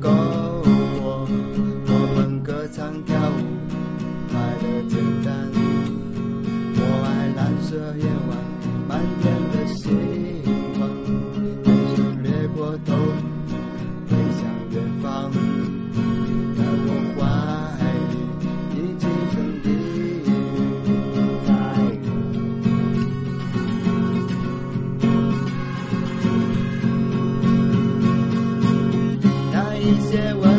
够我，我们歌唱跳舞，快乐简单，我爱蓝色。dice